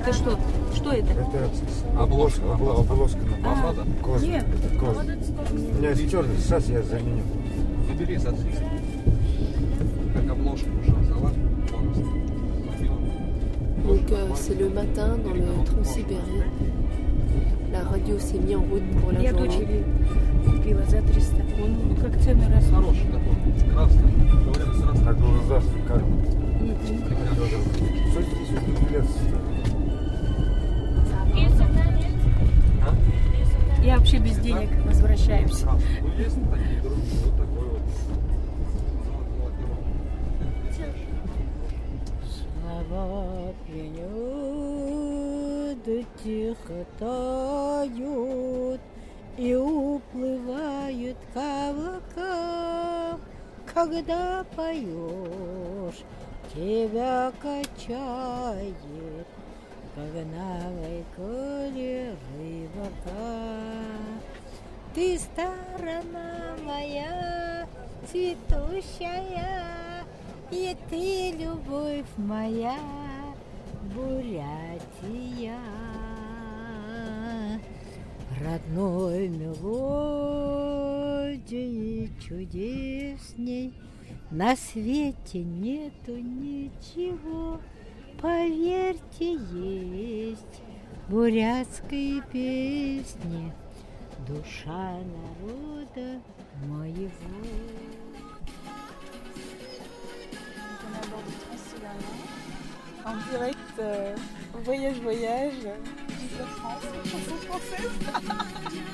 это что? Что это? Это Обложка, обложка, обложка на А, Правда? кожу. Нет. Кожа. У меня есть черный, сейчас я заменю. Забери, сотри. Как обложку уже взяла. Donc euh, c'est le matin dans le Transsibérien. La radio s'est mise en route pour la Я journée. дочери купила за 300. Он ну, как цены растут. Хороший такой, красный. Вообще без денег. Золотого. Слова пьянят, тихо тают и уплывают к облакам. Когда поешь, тебя качает, как на вайколе рыбака. Ты сторона моя, цветущая, и ты, любовь моя, Бурятия. Родной мелодии чудесней На свете нету ничего, Поверьте, есть бурятской песни Душа народа моего. On direct euh, voyage voyage, vive la France, chanson française.